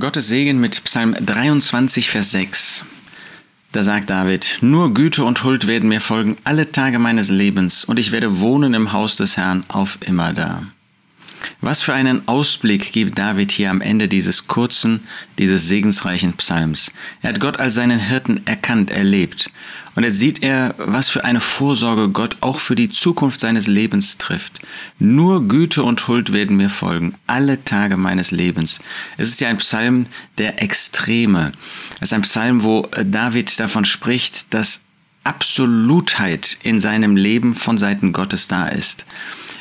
Gottes Segen mit Psalm 23, Vers 6. Da sagt David, nur Güte und Huld werden mir folgen alle Tage meines Lebens, und ich werde wohnen im Haus des Herrn auf immer da. Was für einen Ausblick gibt David hier am Ende dieses kurzen, dieses segensreichen Psalms. Er hat Gott als seinen Hirten erkannt, erlebt. Und jetzt sieht er, was für eine Vorsorge Gott auch für die Zukunft seines Lebens trifft. Nur Güte und Huld werden mir folgen, alle Tage meines Lebens. Es ist ja ein Psalm der Extreme. Es ist ein Psalm, wo David davon spricht, dass Absolutheit in seinem Leben von Seiten Gottes da ist.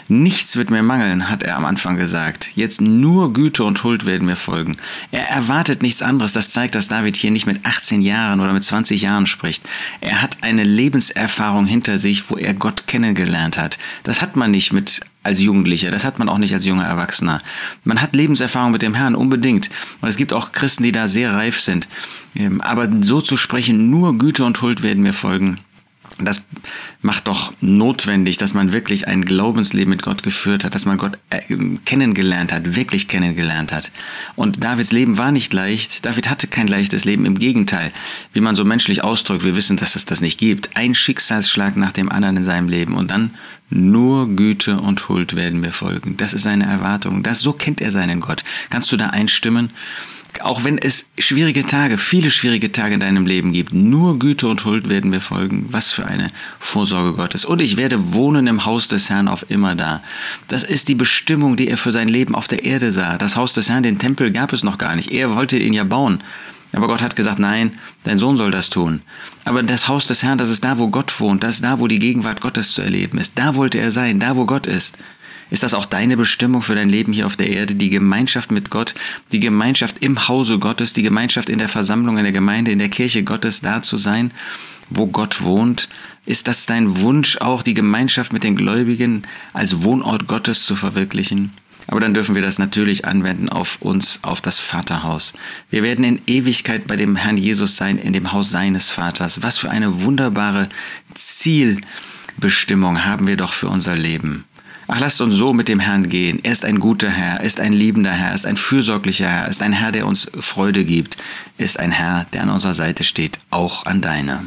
Nichts wird mir mangeln, hat er am Anfang gesagt. Jetzt nur Güte und Huld werden mir folgen. Er erwartet nichts anderes. Das zeigt, dass David hier nicht mit 18 Jahren oder mit 20 Jahren spricht. Er hat eine Lebenserfahrung hinter sich, wo er Gott kennengelernt hat. Das hat man nicht mit als Jugendlicher, das hat man auch nicht als junger Erwachsener. Man hat Lebenserfahrung mit dem Herrn unbedingt. Und es gibt auch Christen, die da sehr reif sind. Ähm, aber so zu sprechen, nur Güte und Huld werden mir folgen, das macht doch notwendig, dass man wirklich ein Glaubensleben mit Gott geführt hat, dass man Gott äh, kennengelernt hat, wirklich kennengelernt hat. Und Davids Leben war nicht leicht. David hatte kein leichtes Leben. Im Gegenteil, wie man so menschlich ausdrückt, wir wissen, dass es das nicht gibt. Ein Schicksalsschlag nach dem anderen in seinem Leben und dann nur Güte und Huld werden mir folgen. Das ist seine Erwartung. Das, so kennt er seinen Gott. Kannst du da einstimmen? Auch wenn es schwierige Tage, viele schwierige Tage in deinem Leben gibt, nur Güte und Huld werden mir folgen. Was für eine Vorsorge Gottes. Und ich werde wohnen im Haus des Herrn auf immer da. Das ist die Bestimmung, die er für sein Leben auf der Erde sah. Das Haus des Herrn, den Tempel gab es noch gar nicht. Er wollte ihn ja bauen. Aber Gott hat gesagt, nein, dein Sohn soll das tun. Aber das Haus des Herrn, das ist da, wo Gott wohnt, das ist da, wo die Gegenwart Gottes zu erleben ist. Da wollte er sein, da, wo Gott ist. Ist das auch deine Bestimmung für dein Leben hier auf der Erde? Die Gemeinschaft mit Gott, die Gemeinschaft im Hause Gottes, die Gemeinschaft in der Versammlung, in der Gemeinde, in der Kirche Gottes da zu sein, wo Gott wohnt? Ist das dein Wunsch auch, die Gemeinschaft mit den Gläubigen als Wohnort Gottes zu verwirklichen? Aber dann dürfen wir das natürlich anwenden auf uns, auf das Vaterhaus. Wir werden in Ewigkeit bei dem Herrn Jesus sein, in dem Haus seines Vaters. Was für eine wunderbare Zielbestimmung haben wir doch für unser Leben. Ach, lasst uns so mit dem Herrn gehen. Er ist ein guter Herr, ist ein liebender Herr, ist ein fürsorglicher Herr, ist ein Herr, der uns Freude gibt, ist ein Herr, der an unserer Seite steht, auch an deiner.